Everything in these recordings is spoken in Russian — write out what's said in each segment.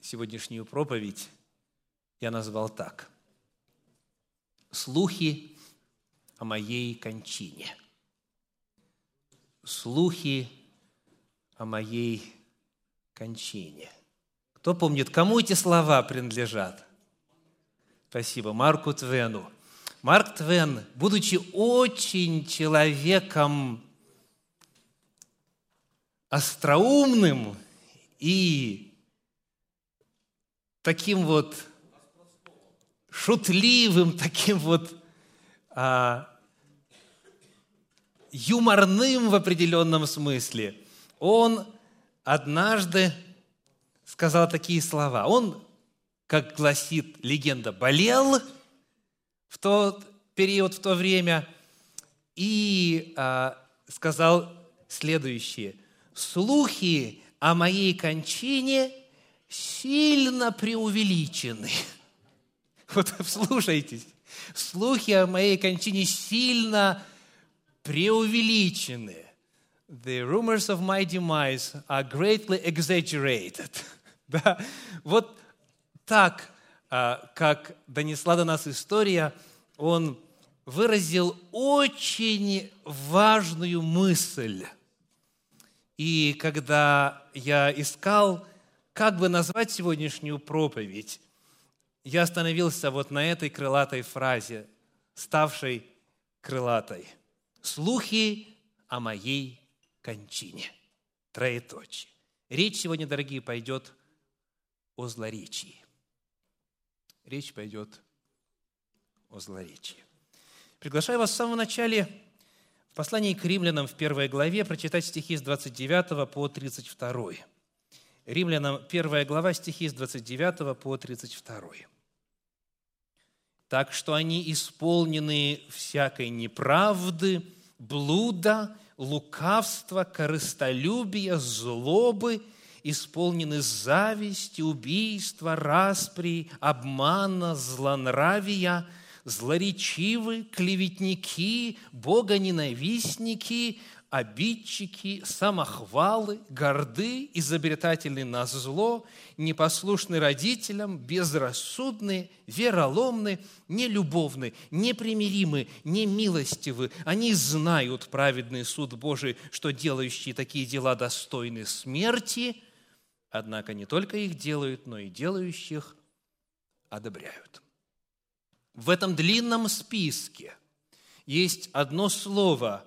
сегодняшнюю проповедь я назвал так. Слухи о моей кончине. Слухи о моей кончине. Кто помнит, кому эти слова принадлежат? Спасибо. Марку Твену. Марк Твен, будучи очень человеком остроумным и таким вот шутливым, таким вот а, юморным в определенном смысле, он однажды сказал такие слова. Он, как гласит легенда, болел в тот период, в то время, и а, сказал следующее. «Слухи о моей кончине сильно преувеличены». Вот слушайтесь. Слухи о моей кончине сильно преувеличены. The rumors of my demise are greatly exaggerated. Да? Вот так, а, как донесла до нас история, он выразил очень важную мысль. И когда я искал, как бы назвать сегодняшнюю проповедь, я остановился вот на этой крылатой фразе, ставшей крылатой. «Слухи о моей кончине». Троеточие. Речь сегодня, дорогие, пойдет о злоречии. Речь пойдет о злоречии. Приглашаю вас в самом начале в послании к римлянам в первой главе прочитать стихи с 29 по 32. Римлянам первая глава, стихи с 29 по 32. «Так что они исполнены всякой неправды, блуда, лукавства, корыстолюбия, злобы – исполнены зависти, убийства, распри, обмана, злонравия, злоречивы, клеветники, богоненавистники, обидчики, самохвалы, горды, изобретательны на зло, непослушны родителям, безрассудны, вероломны, нелюбовны, непримиримы, немилостивы. Они знают праведный суд Божий, что делающие такие дела достойны смерти – Однако не только их делают, но и делающих одобряют. В этом длинном списке есть одно слово,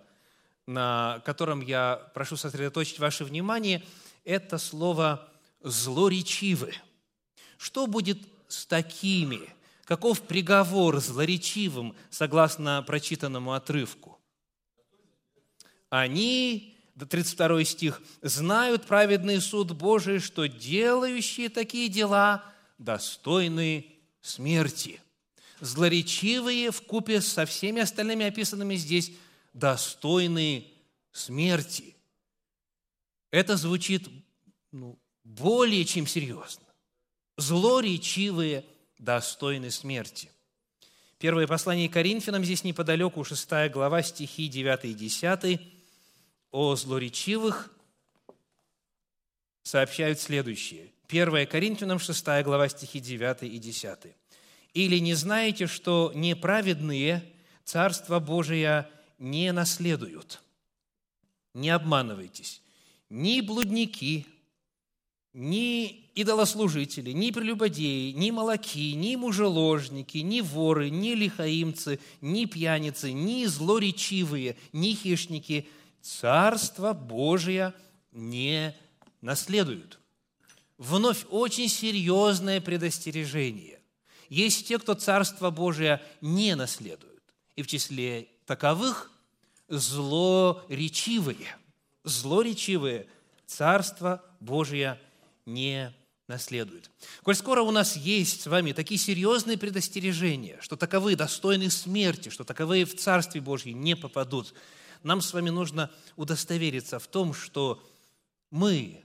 на котором я прошу сосредоточить ваше внимание. Это слово «злоречивы». Что будет с такими? Каков приговор злоречивым, согласно прочитанному отрывку? Они 32 стих, «Знают праведный суд Божий, что делающие такие дела достойны смерти». Злоречивые в купе со всеми остальными описанными здесь достойны смерти. Это звучит ну, более чем серьезно. Злоречивые достойны смерти. Первое послание Коринфянам здесь неподалеку, 6 глава, стихи 9 и 10 о злоречивых сообщают следующее. 1 Коринфянам 6 глава стихи 9 и 10. «Или не знаете, что неправедные Царство Божие не наследуют? Не обманывайтесь. Ни блудники, ни идолослужители, ни прелюбодеи, ни молоки, ни мужеложники, ни воры, ни лихаимцы, ни пьяницы, ни злоречивые, ни хищники – Царство Божие не наследуют. Вновь очень серьезное предостережение. Есть те, кто Царство Божие не наследуют. И в числе таковых злоречивые. Злоречивые Царство Божие не наследуют. Коль скоро у нас есть с вами такие серьезные предостережения, что таковые достойны смерти, что таковые в Царстве Божье не попадут – нам с вами нужно удостовериться в том, что мы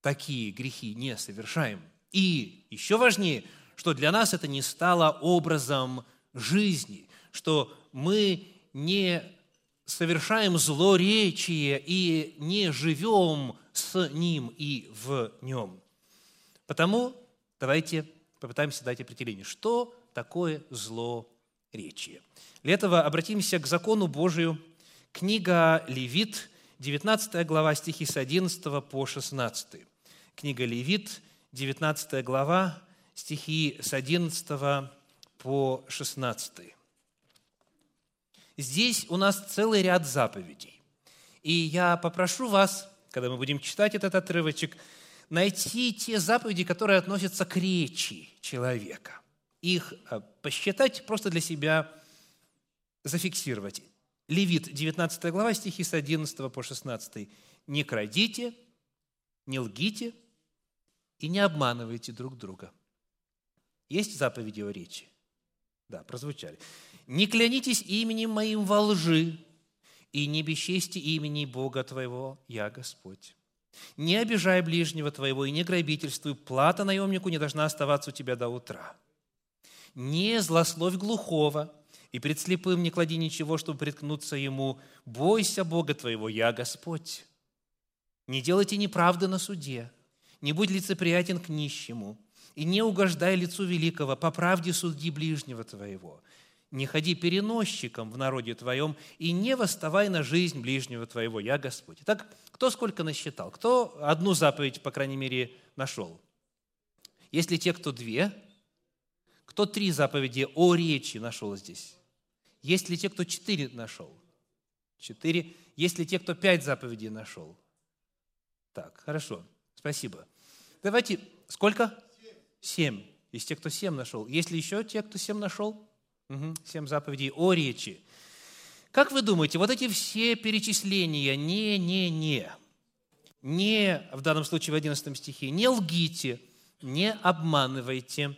такие грехи не совершаем. И еще важнее, что для нас это не стало образом жизни, что мы не совершаем злоречие и не живем с ним и в нем. Потому Давайте попытаемся дать определение. Что такое злоречие? Для этого обратимся к закону Божию. Книга Левит, 19 глава, стихи с 11 по 16. Книга Левит, 19 глава, стихи с 11 по 16. Здесь у нас целый ряд заповедей. И я попрошу вас, когда мы будем читать этот отрывочек, найти те заповеди, которые относятся к речи человека. Их э, посчитать, просто для себя зафиксировать. Левит, 19 глава, стихи с 11 по 16. «Не крадите, не лгите и не обманывайте друг друга». Есть заповеди о речи? Да, прозвучали. «Не клянитесь именем моим во лжи, и не бесчести имени Бога твоего, я Господь. Не обижай ближнего твоего и не грабительствуй, плата наемнику не должна оставаться у тебя до утра. Не злословь глухого, и пред слепым не клади ничего, чтобы приткнуться ему. Бойся Бога твоего, я Господь. Не делайте неправды на суде, не будь лицеприятен к нищему, и не угождай лицу великого, по правде суди ближнего твоего. Не ходи переносчиком в народе твоем, и не восставай на жизнь ближнего твоего, я Господь. Итак, кто сколько насчитал? Кто одну заповедь, по крайней мере, нашел? Если те, кто две, кто три заповеди о речи нашел здесь? Есть ли те, кто четыре нашел? Четыре. Есть ли те, кто пять заповедей нашел? Так, хорошо, спасибо. Давайте, сколько? Семь. Есть те, кто семь нашел. Есть ли еще те, кто семь нашел? Угу. Семь заповедей о речи. Как вы думаете, вот эти все перечисления «не, не, не», не, в данном случае в 11 стихе, не лгите, не обманывайте,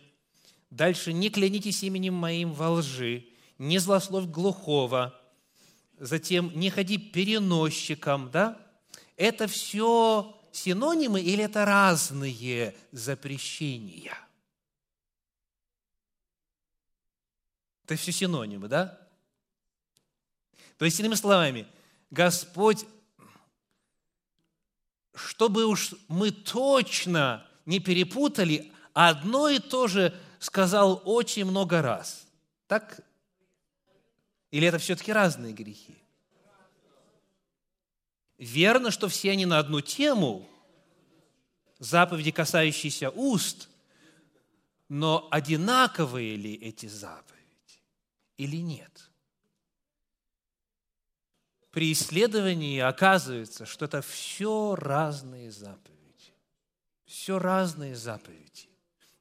дальше не клянитесь именем моим во лжи, не злословь глухого, затем не ходи переносчиком, да? Это все синонимы или это разные запрещения? Это все синонимы, да? То есть, иными словами, Господь, чтобы уж мы точно не перепутали, одно и то же сказал очень много раз. Так? Или это все-таки разные грехи? Верно, что все они на одну тему, заповеди, касающиеся уст, но одинаковые ли эти заповеди или нет? При исследовании оказывается, что это все разные заповеди. Все разные заповеди.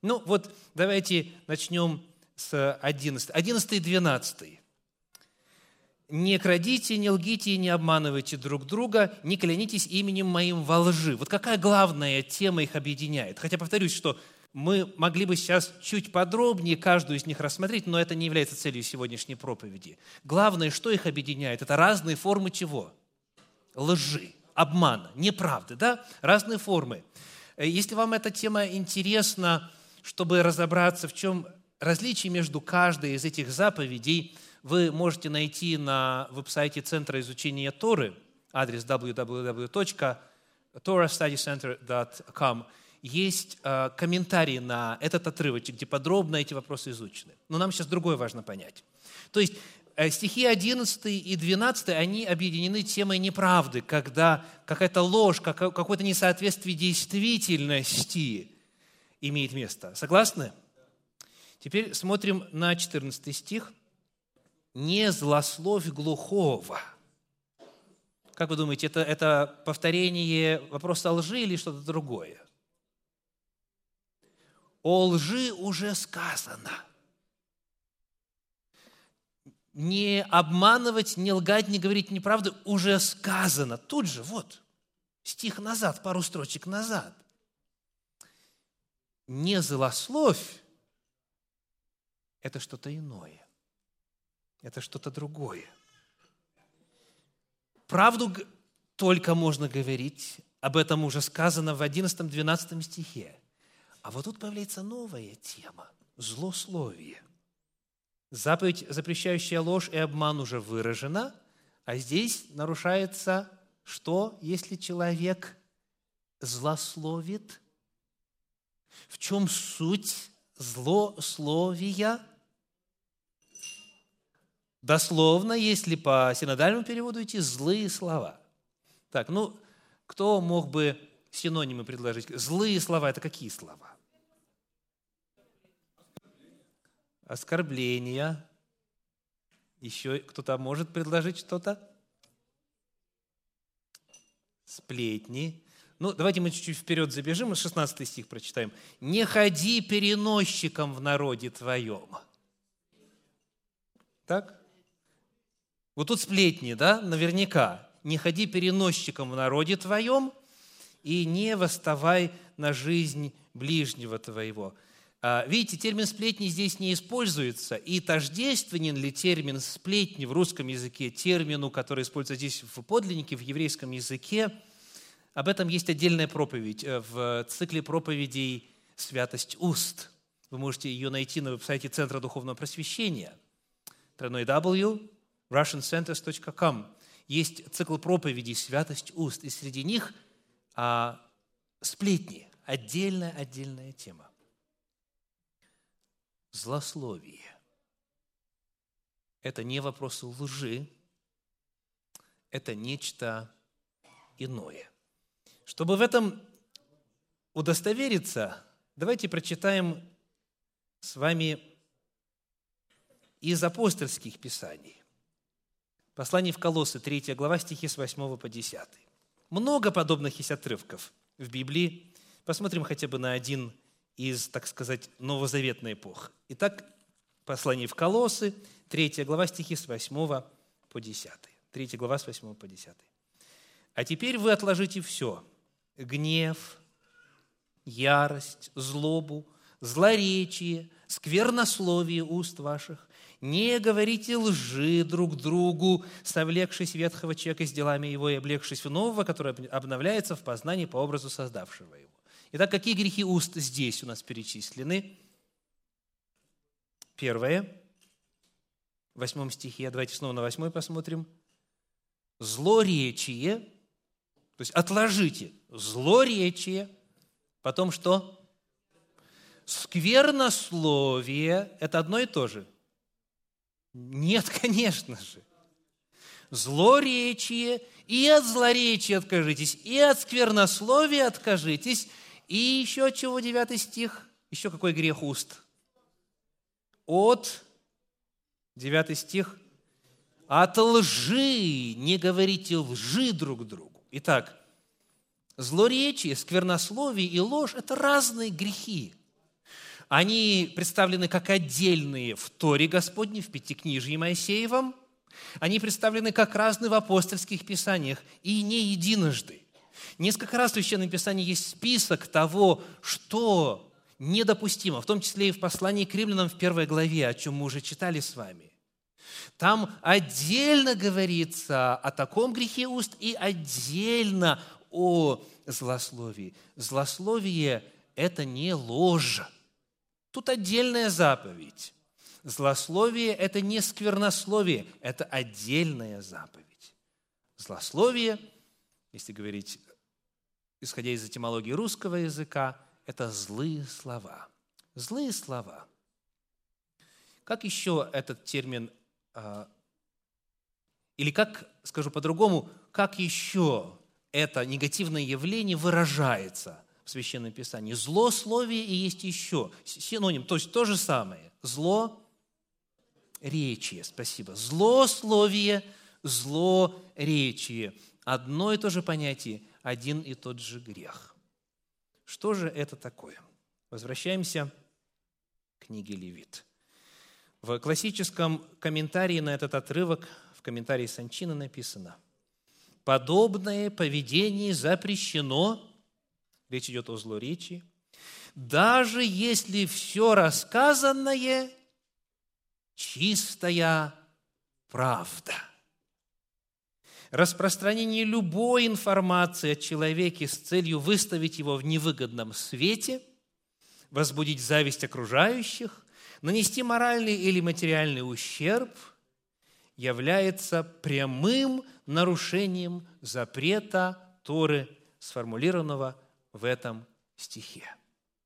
Ну вот давайте начнем с 11. 11 и 12 не крадите, не лгите не обманывайте друг друга, не клянитесь именем моим во лжи. Вот какая главная тема их объединяет? Хотя повторюсь, что мы могли бы сейчас чуть подробнее каждую из них рассмотреть, но это не является целью сегодняшней проповеди. Главное, что их объединяет, это разные формы чего? Лжи, обмана, неправды, да? Разные формы. Если вам эта тема интересна, чтобы разобраться, в чем различие между каждой из этих заповедей – вы можете найти на веб-сайте Центра изучения Торы, адрес www.torastudycenter.com, есть э, комментарии на этот отрывочек, где подробно эти вопросы изучены. Но нам сейчас другое важно понять. То есть э, стихи 11 и 12, они объединены темой неправды, когда какая-то ложь, какое-то несоответствие действительности имеет место. Согласны? Теперь смотрим на 14 стих – не злословь глухого. Как вы думаете, это, это повторение вопроса лжи или что-то другое? О лжи уже сказано. Не обманывать, не лгать, не говорить неправду уже сказано. Тут же, вот, стих назад, пару строчек назад. Не злословь – это что-то иное это что-то другое. Правду только можно говорить, об этом уже сказано в 11-12 стихе. А вот тут появляется новая тема – злословие. Заповедь, запрещающая ложь и обман, уже выражена, а здесь нарушается что, если человек злословит? В чем суть злословия? Дословно, если по синодальному переводу идти, злые слова. Так, ну, кто мог бы синонимы предложить? Злые слова – это какие слова? Оскорбления. Еще кто-то может предложить что-то? Сплетни. Ну, давайте мы чуть-чуть вперед забежим, и 16 стих прочитаем. «Не ходи переносчиком в народе твоем». Так? Вот тут сплетни, да, наверняка. «Не ходи переносчиком в народе твоем, и не восставай на жизнь ближнего твоего». А, видите, термин «сплетни» здесь не используется, и тождественен ли термин «сплетни» в русском языке термину, который используется здесь в подлиннике, в еврейском языке – об этом есть отдельная проповедь э, в цикле проповедей «Святость уст». Вы можете ее найти на веб-сайте Центра Духовного Просвещения www.russiancenters.com. Есть цикл проповедей «Святость уст», и среди них а, сплетни, отдельная-отдельная тема. Злословие. Это не вопрос лжи, это нечто иное – чтобы в этом удостовериться, давайте прочитаем с вами из апостольских писаний. Послание в Колоссы, 3 глава, стихи с 8 по 10. Много подобных есть отрывков в Библии. Посмотрим хотя бы на один из, так сказать, новозаветной эпох. Итак, послание в Колоссы, 3 глава, стихи с 8 по 10. 3 глава с 8 по 10. «А теперь вы отложите все – гнев, ярость, злобу, злоречие, сквернословие уст ваших. Не говорите лжи друг другу, совлекшись ветхого человека с делами его и облегшись в нового, который обновляется в познании по образу создавшего его. Итак, какие грехи уст здесь у нас перечислены? Первое, в восьмом стихе, давайте снова на восьмой посмотрим. Злоречие, то есть отложите злоречие, потом что? Сквернословие – это одно и то же. Нет, конечно же. Злоречие, и от злоречия откажитесь, и от сквернословия откажитесь, и еще чего девятый стих? Еще какой грех уст? От, девятый стих, от лжи, не говорите лжи друг другу. Итак, Злоречие, сквернословие и ложь – это разные грехи. Они представлены как отдельные в Торе Господне, в Пятикнижье Моисеевом. Они представлены как разные в апостольских писаниях и не единожды. Несколько раз в Священном Писании есть список того, что недопустимо, в том числе и в послании к римлянам в первой главе, о чем мы уже читали с вами. Там отдельно говорится о таком грехе уст и отдельно о злословии. Злословие – это не ложь. Тут отдельная заповедь. Злословие – это не сквернословие, это отдельная заповедь. Злословие, если говорить, исходя из этимологии русского языка, это злые слова. Злые слова. Как еще этот термин, а, или как, скажу по-другому, как еще это негативное явление выражается в Священном Писании. Злословие и есть еще синоним, то есть то же самое. Зло, речие, спасибо. Злословие, злоречие. Одно и то же понятие, один и тот же грех. Что же это такое? Возвращаемся к книге Левит. В классическом комментарии на этот отрывок, в комментарии Санчина написано – подобное поведение запрещено, речь идет о злоречии, даже если все рассказанное чистая правда. Распространение любой информации о человеке с целью выставить его в невыгодном свете, возбудить зависть окружающих, нанести моральный или материальный ущерб является прямым нарушением запрета Торы, сформулированного в этом стихе.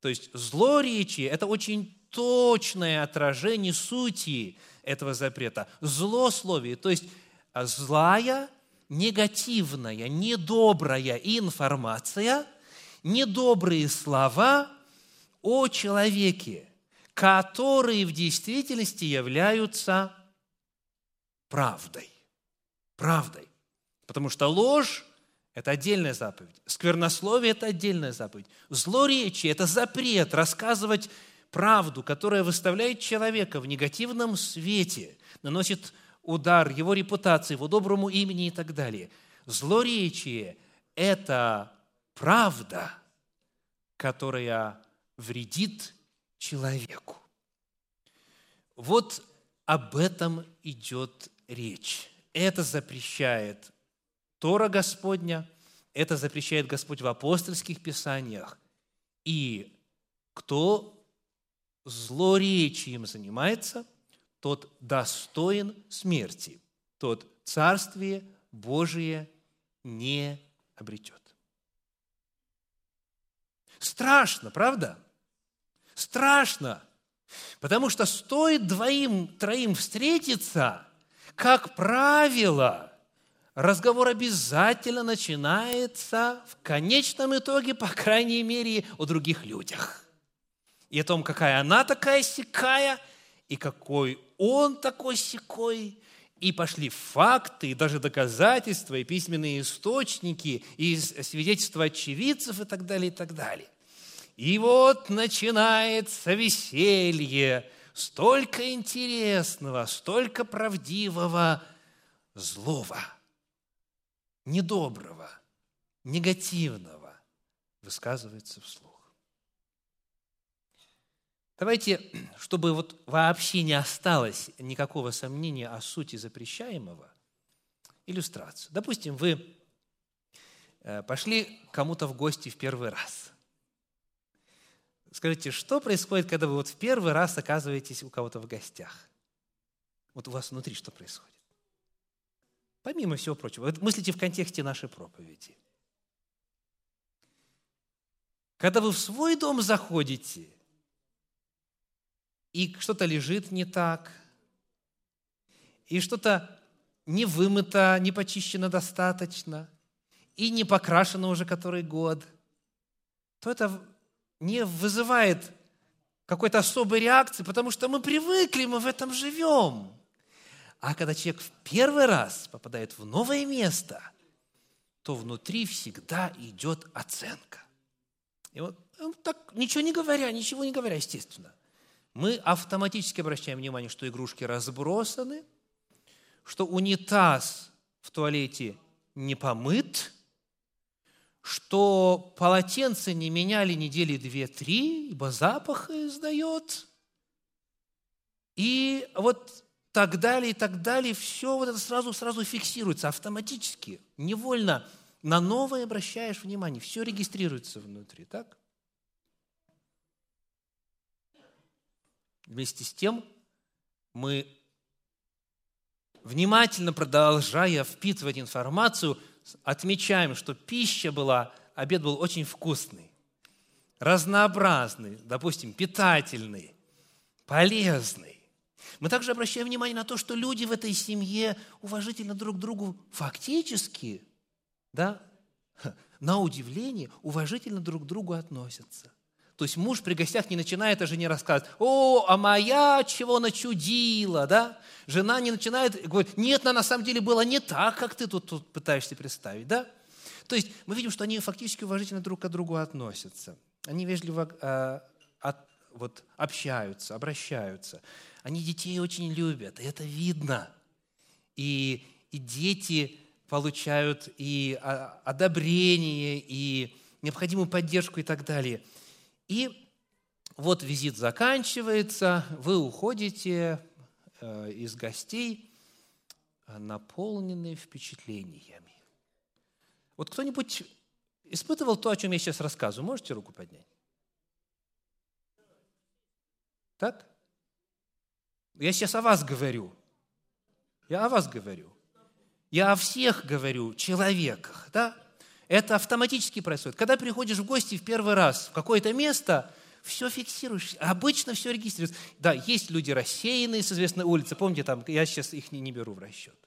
То есть злоречие – это очень точное отражение сути этого запрета. Злословие, то есть злая, негативная, недобрая информация, недобрые слова о человеке, которые в действительности являются правдой. Правдой. Потому что ложь – это отдельная заповедь. Сквернословие – это отдельная заповедь. Злоречие – это запрет рассказывать правду, которая выставляет человека в негативном свете, наносит удар его репутации, его доброму имени и так далее. Злоречие – это правда, которая вредит человеку. Вот об этом идет речь. Это запрещает Тора Господня, это запрещает Господь в апостольских писаниях. И кто злоречием занимается, тот достоин смерти, тот Царствие Божие не обретет. Страшно, правда? Страшно. Потому что стоит двоим, троим встретиться, как правило, разговор обязательно начинается в конечном итоге, по крайней мере, о других людях. И о том, какая она такая сякая, и какой он такой секой, и пошли факты, и даже доказательства, и письменные источники, и свидетельства очевидцев, и так далее, и так далее. И вот начинается веселье, столько интересного, столько правдивого, злого, недоброго, негативного высказывается вслух. Давайте, чтобы вот вообще не осталось никакого сомнения о сути запрещаемого, иллюстрацию. Допустим, вы э, пошли кому-то в гости в первый раз – Скажите, что происходит, когда вы вот в первый раз оказываетесь у кого-то в гостях? Вот у вас внутри что происходит? Помимо всего прочего, вы мыслите в контексте нашей проповеди. Когда вы в свой дом заходите, и что-то лежит не так, и что-то не вымыто, не почищено достаточно, и не покрашено уже который год, то это не вызывает какой-то особой реакции, потому что мы привыкли, мы в этом живем. А когда человек в первый раз попадает в новое место, то внутри всегда идет оценка. И вот ну, так, ничего не говоря, ничего не говоря, естественно, мы автоматически обращаем внимание, что игрушки разбросаны, что унитаз в туалете не помыт – что полотенце не меняли недели две-три, ибо запах издает. И вот так далее, и так далее, все вот это сразу-сразу фиксируется автоматически, невольно на новое обращаешь внимание, все регистрируется внутри, так? Вместе с тем мы, внимательно продолжая впитывать информацию – отмечаем, что пища была, обед был очень вкусный, разнообразный, допустим, питательный, полезный. Мы также обращаем внимание на то, что люди в этой семье уважительно друг к другу фактически, да, на удивление, уважительно друг к другу относятся. То есть муж при гостях не начинает о жене рассказывать, о, а моя чего начудила, да? Жена не начинает говорить, нет, на самом деле было не так, как ты тут, тут пытаешься представить, да? То есть мы видим, что они фактически уважительно друг к другу относятся. Они вежливо э, от, вот, общаются, обращаются. Они детей очень любят, и это видно. И, и дети получают и одобрение, и необходимую поддержку и так далее – и вот визит заканчивается, вы уходите э, из гостей, наполненные впечатлениями. Вот кто-нибудь испытывал то, о чем я сейчас рассказываю? Можете руку поднять? Так? Я сейчас о вас говорю. Я о вас говорю. Я о всех говорю, человеках, да? Это автоматически происходит. Когда приходишь в гости в первый раз в какое-то место, все фиксируешь, обычно все регистрируется. Да, есть люди рассеянные с известной улицы, помните, там, я сейчас их не, не беру в расчет.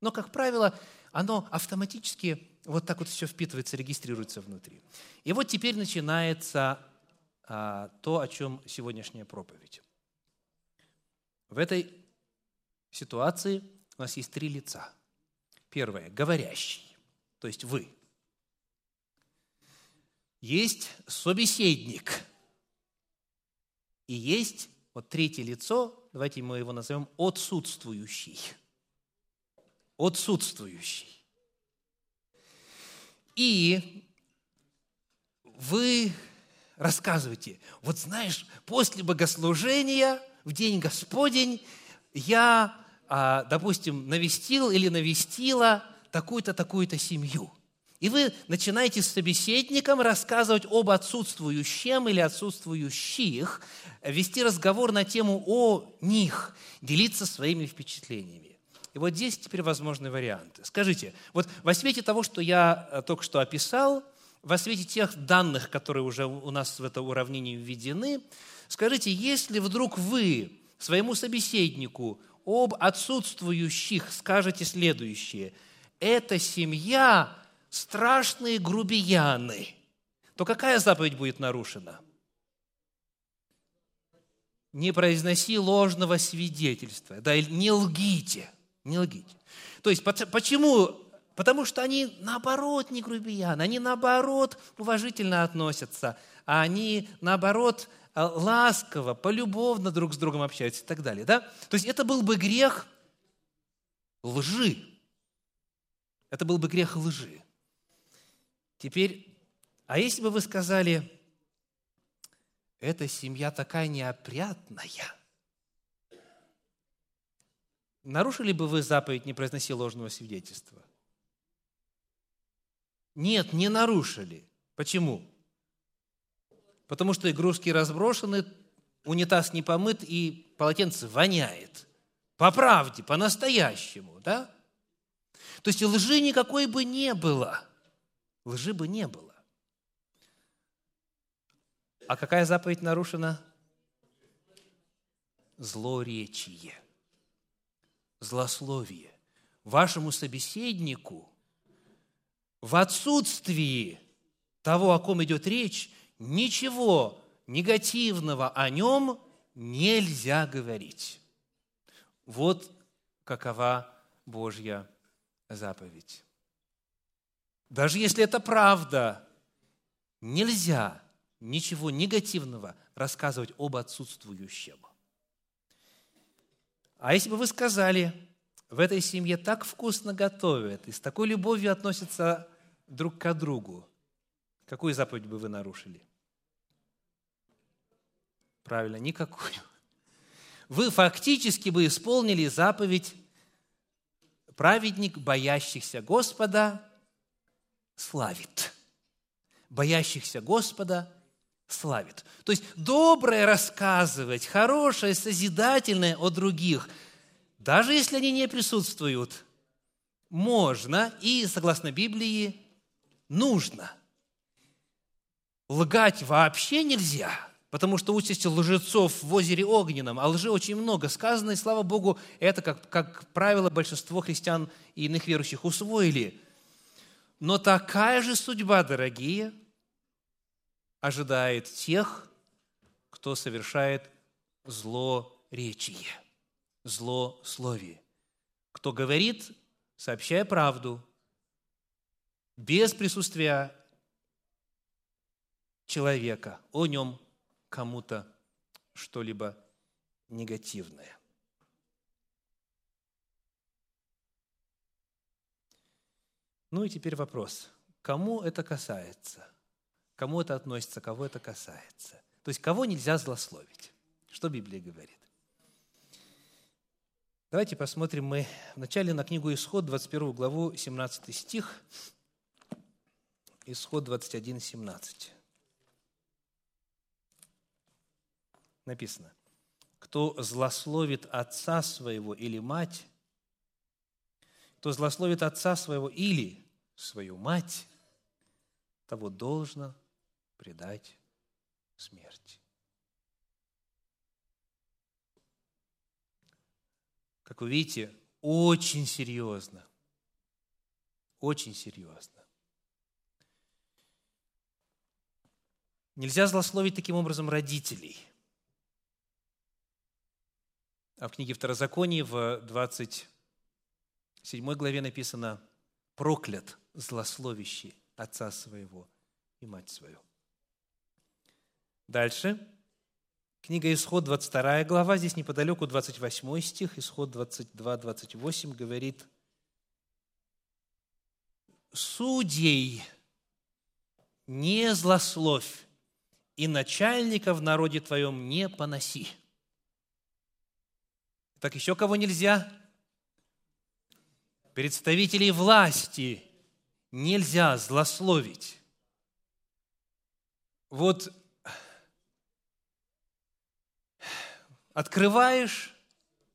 Но, как правило, оно автоматически вот так вот все впитывается, регистрируется внутри. И вот теперь начинается то, о чем сегодняшняя проповедь. В этой ситуации у нас есть три лица. Первое – говорящий, то есть вы. Есть собеседник. И есть вот третье лицо, давайте мы его назовем отсутствующий. Отсутствующий. И вы рассказываете, вот знаешь, после богослужения в день Господень я, а, допустим, навестил или навестила такую-то, такую-то семью. И вы начинаете с собеседником рассказывать об отсутствующем или отсутствующих, вести разговор на тему о них, делиться своими впечатлениями. И вот здесь теперь возможны варианты. Скажите, вот во свете того, что я э, только что описал, во свете тех данных, которые уже у нас в это уравнение введены, скажите, если вдруг вы своему собеседнику об отсутствующих скажете следующее, эта семья страшные грубияны, то какая заповедь будет нарушена? Не произноси ложного свидетельства, да, не лгите, не лгите. То есть почему Потому что они, наоборот, не грубияны, они, наоборот, уважительно относятся, а они, наоборот, э, ласково, полюбовно друг с другом общаются и так далее. Да? То есть это был бы грех лжи. Это был бы грех лжи. Теперь, а если бы вы сказали, эта семья такая неопрятная, нарушили бы вы заповедь «не произноси ложного свидетельства»? Нет, не нарушили. Почему? Потому что игрушки разброшены, унитаз не помыт и полотенце воняет. По правде, по-настоящему, да? То есть лжи никакой бы не было. Лжи бы не было. А какая заповедь нарушена? Злоречие, злословие. Вашему собеседнику – в отсутствии того, о ком идет речь, ничего негативного о нем нельзя говорить. Вот какова Божья заповедь. Даже если это правда, нельзя ничего негативного рассказывать об отсутствующем. А если бы вы сказали, в этой семье так вкусно готовят и с такой любовью относятся друг к другу, какую заповедь бы вы нарушили? Правильно, никакую. Вы фактически бы исполнили заповедь праведник, боящихся Господа, славит. Боящихся Господа славит. То есть доброе рассказывать, хорошее, созидательное о других, даже если они не присутствуют, можно и, согласно Библии, нужно. Лгать вообще нельзя, потому что участь лжецов в озере Огненном, а лжи очень много сказано, и, слава Богу, это, как, как правило, большинство христиан и иных верующих усвоили. Но такая же судьба, дорогие, ожидает тех, кто совершает злоречие, злословие. Кто говорит, сообщая правду, без присутствия человека, о нем кому-то что-либо негативное. Ну и теперь вопрос. Кому это касается? Кому это относится, кого это касается? То есть, кого нельзя злословить? Что Библия говорит? Давайте посмотрим мы вначале на книгу Исход, 21 главу, 17 стих. Исход 21, 17. Написано. «Кто злословит отца своего или мать, кто злословит отца своего или свою мать, того должно предать смерти. Как вы видите, очень серьезно, очень серьезно. Нельзя злословить таким образом родителей. А в книге Второзаконии в 27 главе написано «Проклят злословящий отца своего и мать свою». Дальше. Книга Исход, 22 глава, здесь неподалеку 28 стих, Исход 22-28 говорит, «Судей не злословь, и начальника в народе твоем не поноси». Так еще кого нельзя? Представителей власти нельзя злословить. Вот открываешь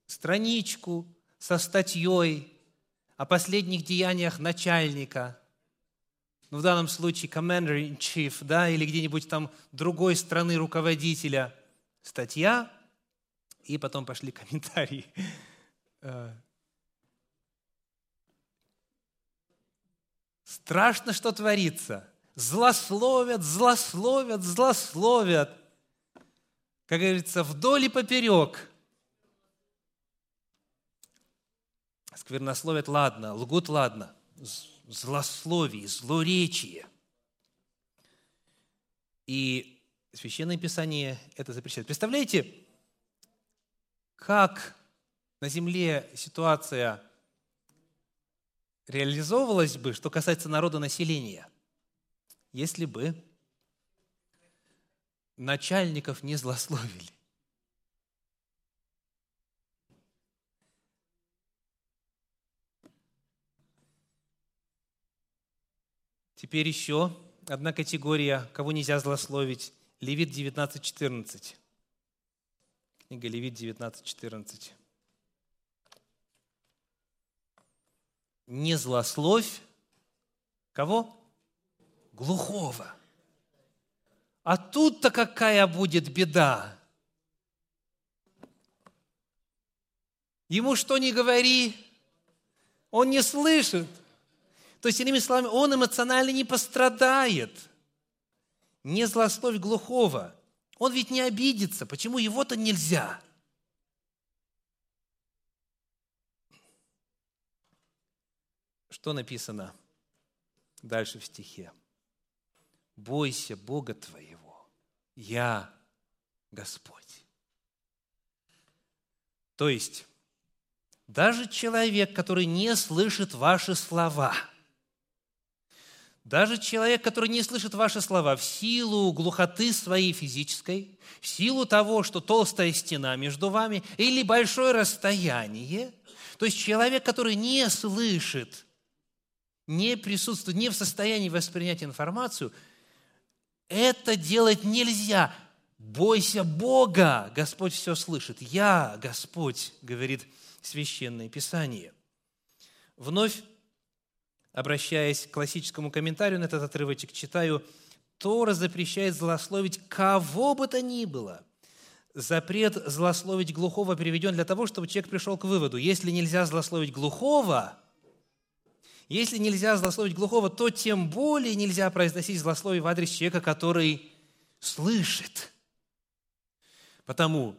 страничку со статьей о последних деяниях начальника, ну, в данном случае commander-in-chief, да, или где-нибудь там другой страны руководителя, статья, и потом пошли комментарии. Э, страшно, что творится. Злословят, злословят, злословят как говорится, вдоль и поперек. Сквернословят, ладно, лгут, ладно. Злословие, злоречие. И Священное Писание это запрещает. Представляете, как на земле ситуация реализовывалась бы, что касается народа населения, если бы начальников не злословили. Теперь еще одна категория, кого нельзя злословить. Левит 19.14. Книга Левит 19.14. Не злословь кого? Глухого. А тут-то какая будет беда? Ему что не говори, он не слышит. То есть, иными словами, он эмоционально не пострадает. Не злословь глухого. Он ведь не обидится. Почему его-то нельзя? Что написано дальше в стихе? бойся Бога твоего, я Господь. То есть, даже человек, который не слышит ваши слова, даже человек, который не слышит ваши слова в силу глухоты своей физической, в силу того, что толстая стена между вами или большое расстояние, то есть человек, который не слышит, не присутствует, не в состоянии воспринять информацию – это делать нельзя. Бойся Бога. Господь все слышит. Я, Господь, говорит Священное Писание. Вновь, обращаясь к классическому комментарию на этот отрывочек, читаю, Тора запрещает злословить кого бы то ни было. Запрет злословить глухого приведен для того, чтобы человек пришел к выводу, если нельзя злословить глухого – если нельзя злословить глухого, то тем более нельзя произносить злословие в адрес человека, который слышит. Потому,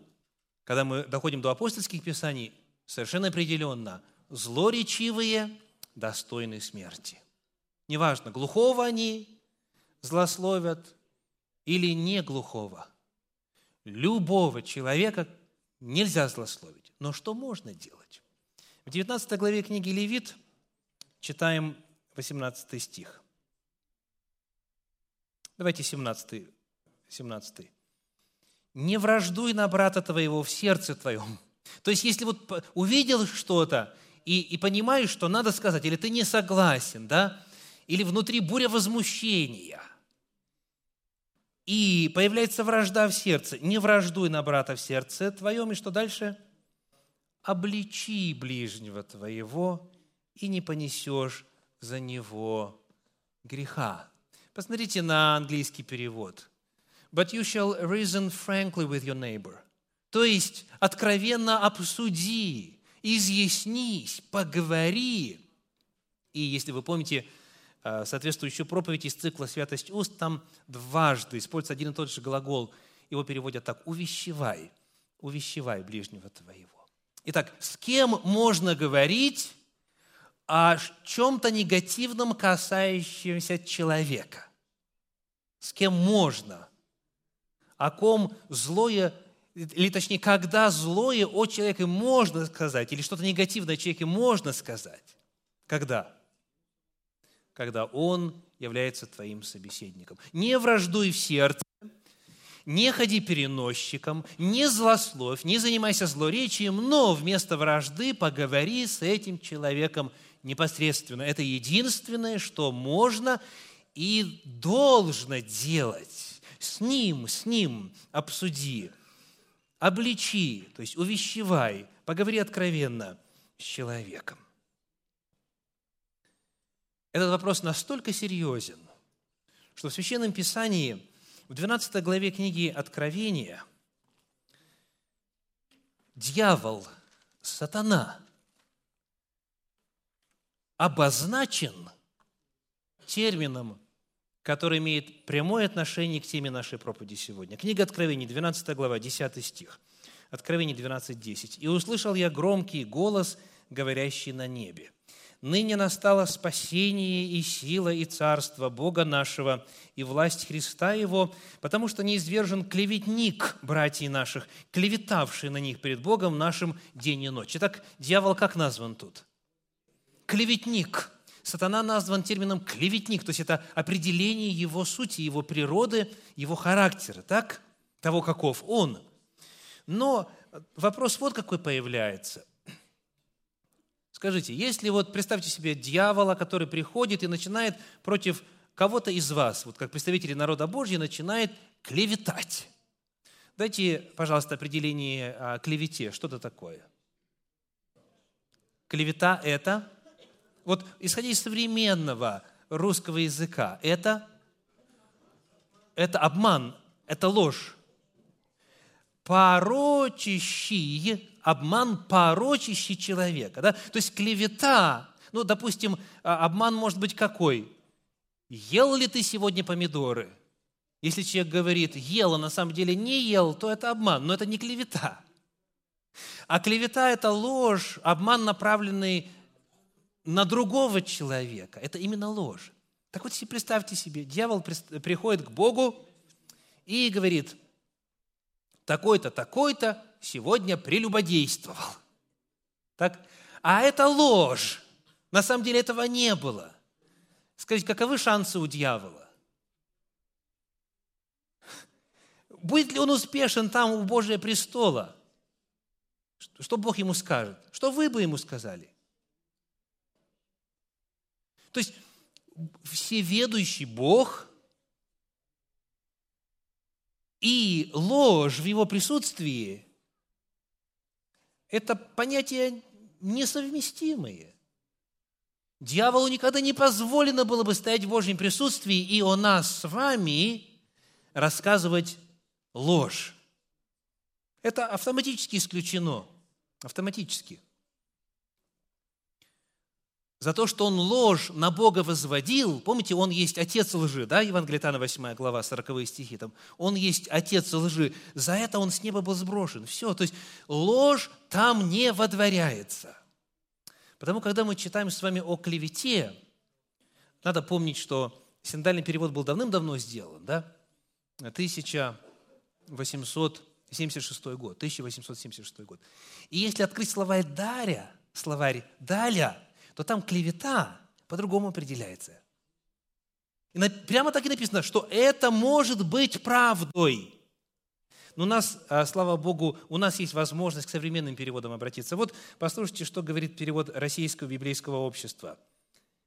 когда мы доходим до апостольских писаний, совершенно определенно, злоречивые достойны смерти. Неважно, глухого они злословят или не глухого. Любого человека нельзя злословить. Но что можно делать? В 19 главе книги Левит – Читаем 18 стих. Давайте 17, 17. «Не враждуй на брата твоего в сердце твоем». То есть, если вот увидел что-то и, и понимаешь, что надо сказать, или ты не согласен, да, или внутри буря возмущения, и появляется вражда в сердце, не враждуй на брата в сердце твоем, и что дальше? Обличи ближнего твоего и не понесешь за него греха. Посмотрите на английский перевод. But you shall reason frankly with your neighbor. То есть, откровенно обсуди изъяснись, поговори. И если вы помните э, соответствующую проповедь из цикла «Святость уст», там дважды используется один и тот же глагол. Его переводят так «увещевай», «увещевай ближнего твоего». Итак, с кем можно говорить о чем-то негативном, касающемся человека? С кем можно? О ком злое или точнее, когда злое о человеке можно сказать, или что-то негативное о человеке можно сказать. Когда? Когда он является твоим собеседником. Не враждуй в сердце, не ходи переносчиком, не злословь, не занимайся злоречием, но вместо вражды поговори с этим человеком непосредственно. Это единственное, что можно и должно делать. С ним, с ним обсуди обличи, то есть увещевай, поговори откровенно с человеком. Этот вопрос настолько серьезен, что в Священном Писании, в 12 главе книги Откровения, дьявол, сатана, обозначен термином который имеет прямое отношение к теме нашей проповеди сегодня. Книга Откровений, 12 глава, 10 стих. Откровение 12, 10. «И услышал я громкий голос, говорящий на небе. Ныне настало спасение и сила и царство Бога нашего и власть Христа Его, потому что неизвержен клеветник братьев наших, клеветавший на них перед Богом нашим день и ночь». Итак, дьявол как назван тут? Клеветник – Сатана назван термином клеветник, то есть это определение его сути, его природы, его характера, так? Того, каков он. Но вопрос вот какой появляется. Скажите, если вот, представьте себе дьявола, который приходит и начинает против кого-то из вас, вот как представители народа Божьего, начинает клеветать. Дайте, пожалуйста, определение о клевете. Что это такое? Клевета – это вот исходя из современного русского языка, это, это обман, это ложь. Порочащий, обман порочащий человека. Да? То есть клевета, ну, допустим, а, обман может быть какой? Ел ли ты сегодня помидоры? Если человек говорит, ел, а на самом деле не ел, то это обман, но это не клевета. А клевета – это ложь, обман, направленный на другого человека. Это именно ложь. Так вот, представьте себе, дьявол приходит к Богу и говорит, такой-то, такой-то сегодня прелюбодействовал. Так? А это ложь. На самом деле этого не было. Скажите, каковы шансы у дьявола? Будет ли он успешен там у Божия престола? Что Бог ему скажет? Что вы бы ему сказали? То есть всеведущий Бог и ложь в его присутствии – это понятия несовместимые. Дьяволу никогда не позволено было бы стоять в Божьем присутствии и о нас с вами рассказывать ложь. Это автоматически исключено. Автоматически – за то, что он ложь на Бога возводил, помните, он есть отец лжи, да, Евангелие Тана 8 глава, 40 стихи, там, он есть отец лжи, за это он с неба был сброшен. Все, то есть ложь там не водворяется. Потому, когда мы читаем с вами о клевете, надо помнить, что синдальный перевод был давным-давно сделан, да, 1876 год, 1876 год. И если открыть словарь Даря, словарь Даля – то там клевета по-другому определяется. И прямо так и написано, что это может быть правдой. Но у нас, а, слава Богу, у нас есть возможность к современным переводам обратиться. Вот послушайте, что говорит перевод Российского библейского общества.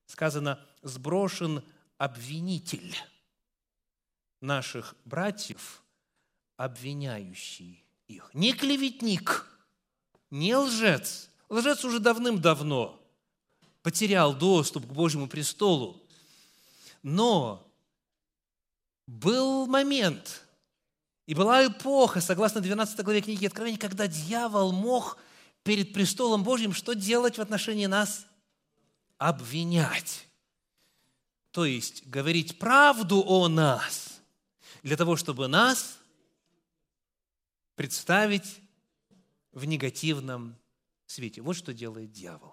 Сказано «сброшен обвинитель наших братьев, обвиняющий их». Не клеветник, не лжец. Лжец уже давным-давно – потерял доступ к Божьему престолу. Но был момент, и была эпоха, согласно 12 главе книги Откровения, когда дьявол мог перед престолом Божьим что делать в отношении нас? Обвинять. То есть говорить правду о нас, для того, чтобы нас представить в негативном свете. Вот что делает дьявол.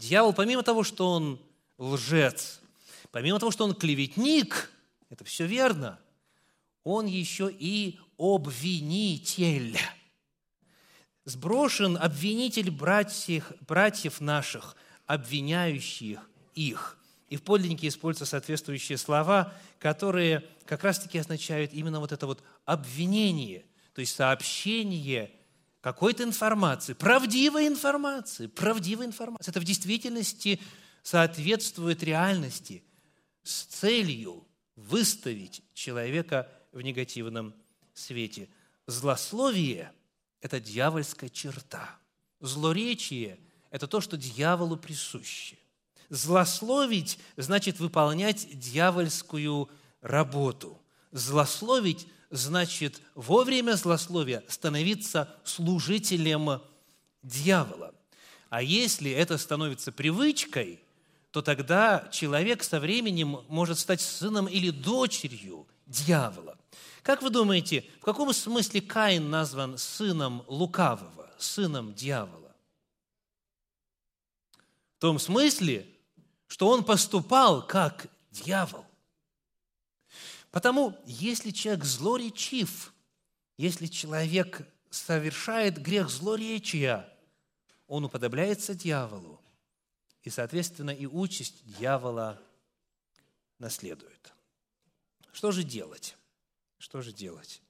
Дьявол, помимо того, что он лжец, помимо того, что он клеветник, это все верно, он еще и обвинитель. Сброшен обвинитель братьев, братьев наших, обвиняющих их. И в подлиннике используются соответствующие слова, которые как раз-таки означают именно вот это вот обвинение, то есть сообщение какой-то информации, правдивой информации, правдивой информации. Это в действительности соответствует реальности с целью выставить человека в негативном свете. Злословие – это дьявольская черта. Злоречие – это то, что дьяволу присуще. Злословить значит выполнять дьявольскую работу. Злословить значит во время злословия становиться служителем дьявола. А если это становится привычкой, то тогда человек со временем может стать сыном или дочерью дьявола. Как вы думаете, в каком смысле Каин назван сыном лукавого, сыном дьявола? В том смысле, что он поступал как дьявол. Потому, если человек злоречив, если человек совершает грех злоречия, он уподобляется дьяволу, и, соответственно, и участь дьявола наследует. Что же делать? Что же делать?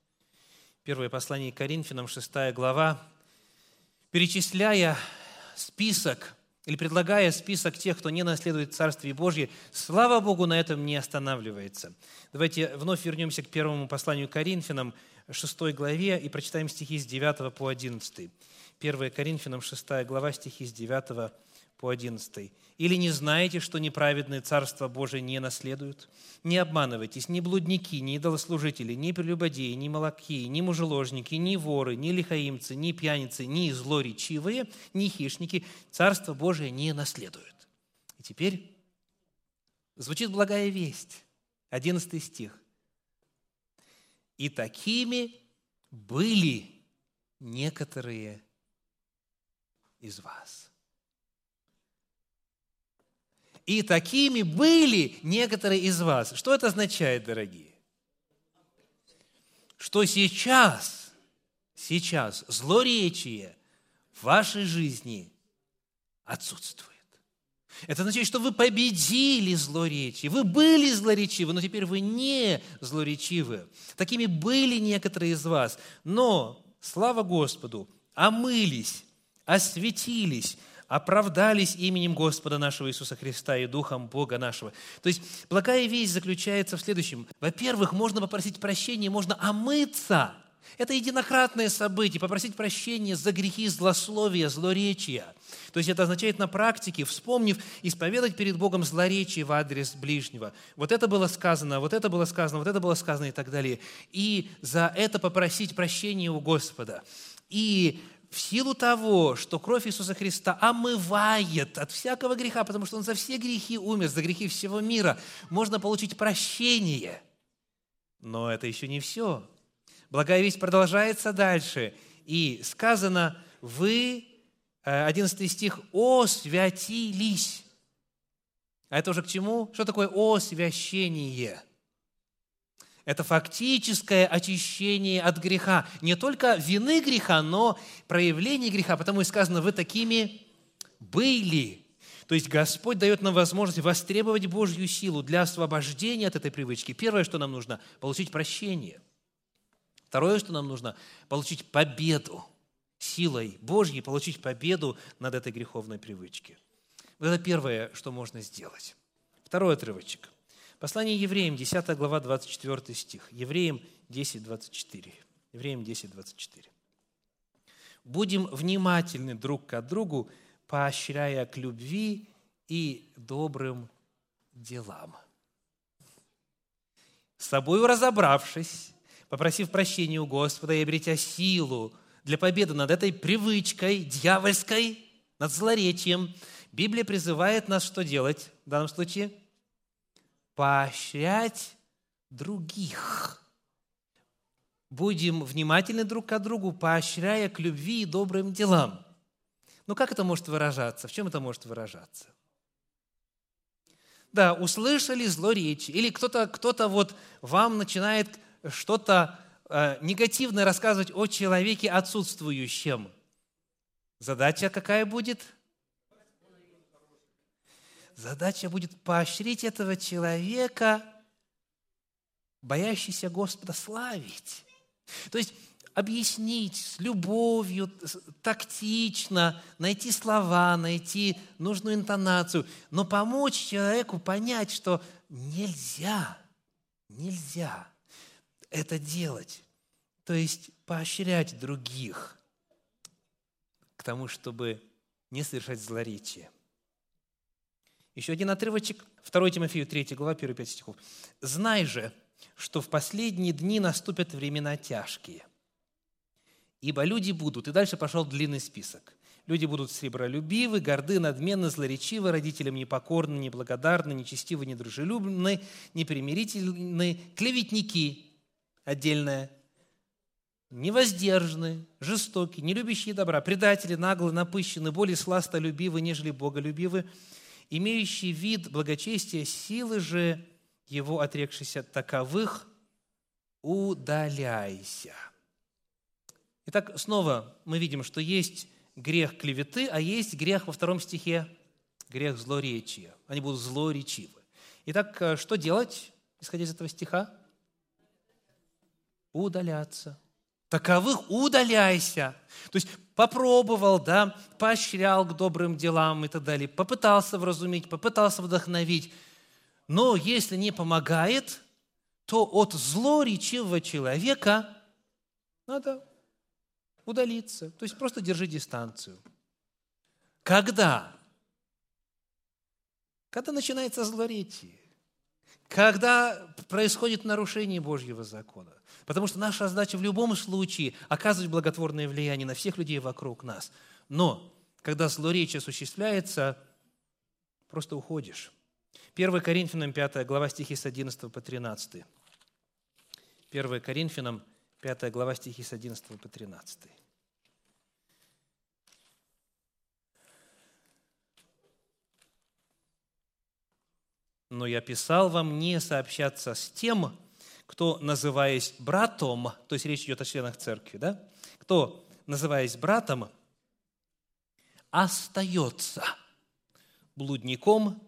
Первое послание Коринфянам, 6 глава, перечисляя список или предлагая список тех, кто не наследует Царствие Божье, слава Богу, на этом не останавливается. Давайте вновь вернемся к первому посланию Коринфянам, 6 главе, и прочитаем стихи с 9 по 11. 1 Коринфянам, 6 глава, стихи с 9 по 11. «Или не знаете, что неправедное Царство Божие не наследуют? Не обманывайтесь, ни блудники, ни идолослужители, ни прелюбодеи, ни молоки, ни мужеложники, ни воры, ни лихаимцы, ни пьяницы, ни злоречивые, ни хищники Царство Божие не наследуют». И теперь звучит благая весть. 11 стих. «И такими были некоторые из вас». И такими были некоторые из вас. Что это означает, дорогие? Что сейчас, сейчас злоречие в вашей жизни отсутствует. Это означает, что вы победили злоречие. Вы были злоречивы, но теперь вы не злоречивы. Такими были некоторые из вас. Но, слава Господу, омылись, осветились, оправдались именем Господа нашего Иисуса Христа и Духом Бога нашего. То есть благая весть заключается в следующем. Во-первых, можно попросить прощения, можно омыться. Это единократное событие, попросить прощения за грехи злословия, злоречия. То есть это означает на практике, вспомнив, исповедать перед Богом злоречие в адрес ближнего. Вот это было сказано, вот это было сказано, вот это было сказано и так далее. И за это попросить прощения у Господа. И в силу того, что кровь Иисуса Христа омывает от всякого греха, потому что Он за все грехи умер, за грехи всего мира, можно получить прощение. Но это еще не все. Благая весть продолжается дальше. И сказано, вы, 11 э, стих, освятились. А это уже к чему? Что такое освящение? Это фактическое очищение от греха. Не только вины греха, но проявление греха. Потому и сказано, вы такими были. То есть Господь дает нам возможность востребовать Божью силу для освобождения от этой привычки. Первое, что нам нужно, получить прощение. Второе, что нам нужно, получить победу силой Божьей, получить победу над этой греховной привычкой. Вот это первое, что можно сделать. Второй отрывочек – Послание евреям, 10 глава, 24 стих. Евреям 10, 24. Евреям 10, 24. «Будем внимательны друг к другу, поощряя к любви и добрым делам». С собой разобравшись, попросив прощения у Господа и обретя силу для победы над этой привычкой дьявольской, над злоречием, Библия призывает нас что делать в данном случае? Поощрять других. Будем внимательны друг к другу, поощряя к любви и добрым делам. Ну как это может выражаться? В чем это может выражаться? Да, услышали злоречие, или кто-то кто вот вам начинает что-то э, негативное рассказывать о человеке отсутствующем. Задача какая будет? Задача будет поощрить этого человека, боящийся Господа, славить. То есть объяснить с любовью, тактично, найти слова, найти нужную интонацию, но помочь человеку понять, что нельзя, нельзя это делать. То есть поощрять других к тому, чтобы не совершать злоречие. Еще один отрывочек, 2 Тимофею 3 глава, 1-5 стихов. «Знай же, что в последние дни наступят времена тяжкие, Ибо люди будут, и дальше пошел длинный список. Люди будут сребролюбивы, горды, надменны, злоречивы, родителям непокорны, неблагодарны, нечестивы, недружелюбны, непримирительны, клеветники, отдельное, невоздержаны, жестоки, не любящие добра, предатели, наглые, напыщены, более сластолюбивы, нежели боголюбивы, имеющие вид благочестия, силы же его отрекшийся таковых, удаляйся. Итак, снова мы видим, что есть грех клеветы, а есть грех во втором стихе, грех злоречия. Они будут злоречивы. Итак, э, что делать, исходя из этого стиха? Удаляться. Таковых удаляйся. То есть попробовал, да, поощрял к добрым делам и так далее, попытался вразумить, попытался вдохновить. Но если не помогает, то от злоречивого человека надо удалиться. То есть просто держи дистанцию. Когда? Когда начинается злоречие. Когда происходит нарушение Божьего закона. Потому что наша задача в любом случае оказывать благотворное влияние на всех людей вокруг нас. Но когда злоречие осуществляется, просто уходишь. 1 Коринфянам 5 глава стихи с 11 по 13. 1 Коринфянам 5 глава стихи с 11 по 13. но я писал вам не сообщаться с тем, кто, называясь братом, то есть речь идет о членах церкви, да? Кто, называясь братом, остается блудником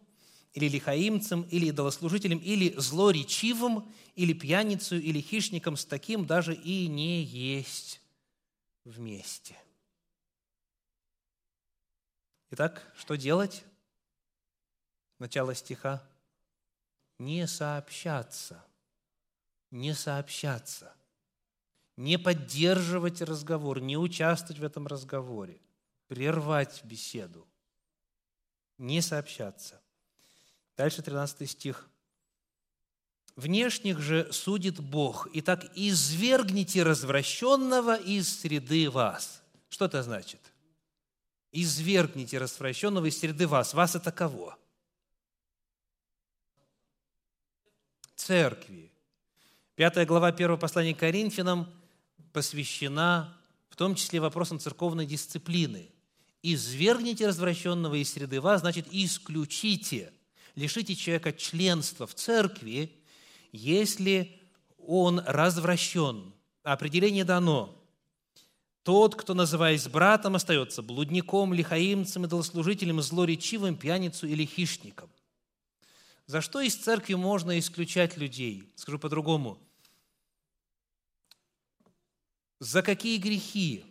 или лихаимцем, или идолослужителем, или злоречивым, или пьяницей, или хищником, с таким даже и не есть вместе. Итак, что делать? Начало стиха не сообщаться, не сообщаться, не поддерживать разговор, не участвовать в этом разговоре, прервать беседу, не сообщаться. Дальше 13 стих. «Внешних же судит Бог, и так извергните развращенного из среды вас». Что это значит? Извергните развращенного из среды вас. Вас это кого? церкви. Пятая глава первого послания к Коринфянам посвящена в том числе вопросам церковной дисциплины. «Извергните развращенного из среды вас» значит «исключите, лишите человека членства в церкви, если он развращен». Определение дано. Тот, кто, называясь братом, остается блудником, лихаимцем, идолослужителем, злоречивым, пьяницу или хищником – за что из церкви можно исключать людей? Скажу по-другому. За какие грехи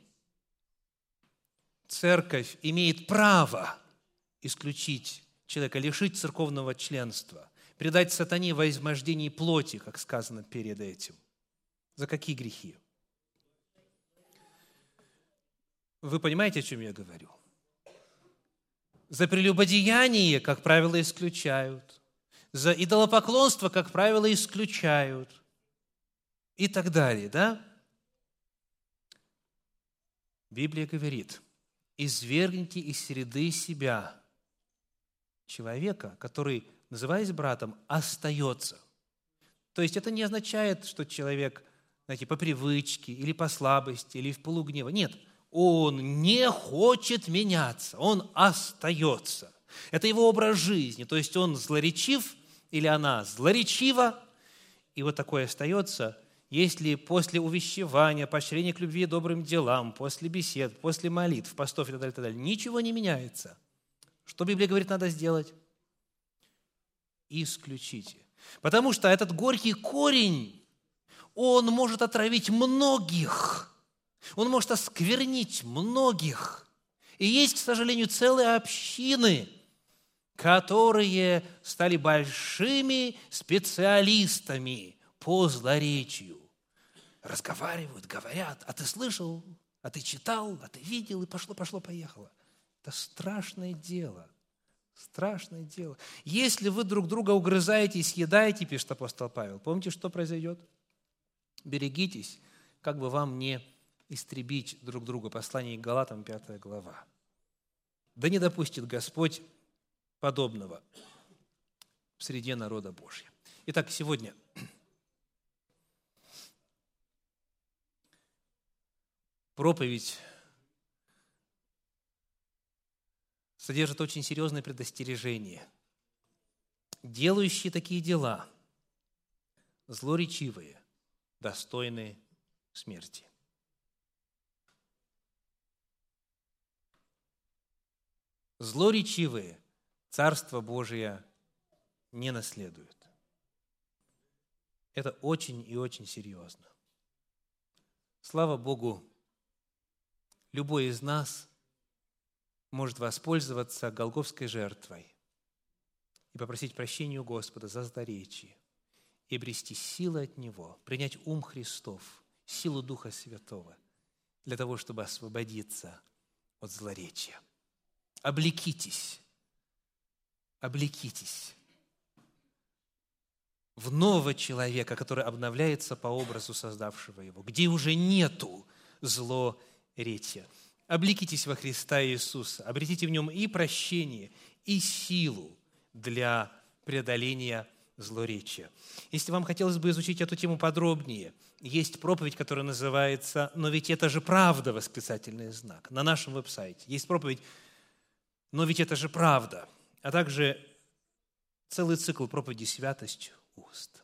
церковь имеет право исключить человека, лишить церковного членства, предать сатане во измождении плоти, как сказано перед этим? За какие грехи? Вы понимаете, о чем я говорю? За прелюбодеяние, как правило, исключают – за идолопоклонство, как правило, исключают и так далее, да? Библия говорит, извергните из среды себя человека, который, называясь братом, остается. То есть это не означает, что человек, знаете, по привычке или по слабости или в полугнева. Нет, он не хочет меняться, он остается. Это его образ жизни, то есть он злоречив или она злоречива, и вот такое остается – если после увещевания, поощрения к любви и добрым делам, после бесед, после молитв, постов и так далее, и так далее, ничего не меняется, что Библия говорит, надо сделать? Исключите. Потому что этот горький корень, он может отравить многих, он может осквернить многих. И есть, к сожалению, целые общины, которые стали большими специалистами по злоречию разговаривают, говорят, а ты слышал, а ты читал, а ты видел, и пошло, пошло, поехало. Это страшное дело. Страшное дело. Если вы друг друга угрызаете и съедаете, пишет апостол Павел, помните, что произойдет? Берегитесь, как бы вам не истребить друг друга. Послание к Галатам, 5 глава. Да не допустит Господь подобного в среде народа Божьего. Итак, сегодня проповедь содержит очень серьезное предостережение. Делающие такие дела, злоречивые, достойны смерти. Злоречивые Царство Божие не наследуют. Это очень и очень серьезно. Слава Богу, любой из нас может воспользоваться голговской жертвой и попросить прощения у Господа за злоречие и обрести силы от Него, принять ум Христов, силу Духа Святого для того, чтобы освободиться от злоречия. Облекитесь, облекитесь в нового человека, который обновляется по образу создавшего его, где уже нету зло речи. Облекитесь во Христа Иисуса, обретите в Нем и прощение, и силу для преодоления злоречия. Если вам хотелось бы изучить эту тему подробнее, есть проповедь, которая называется «Но ведь это же правда!» восклицательный знак на нашем веб-сайте. Есть проповедь «Но ведь это же правда!» а также целый цикл проповеди «Святость уст».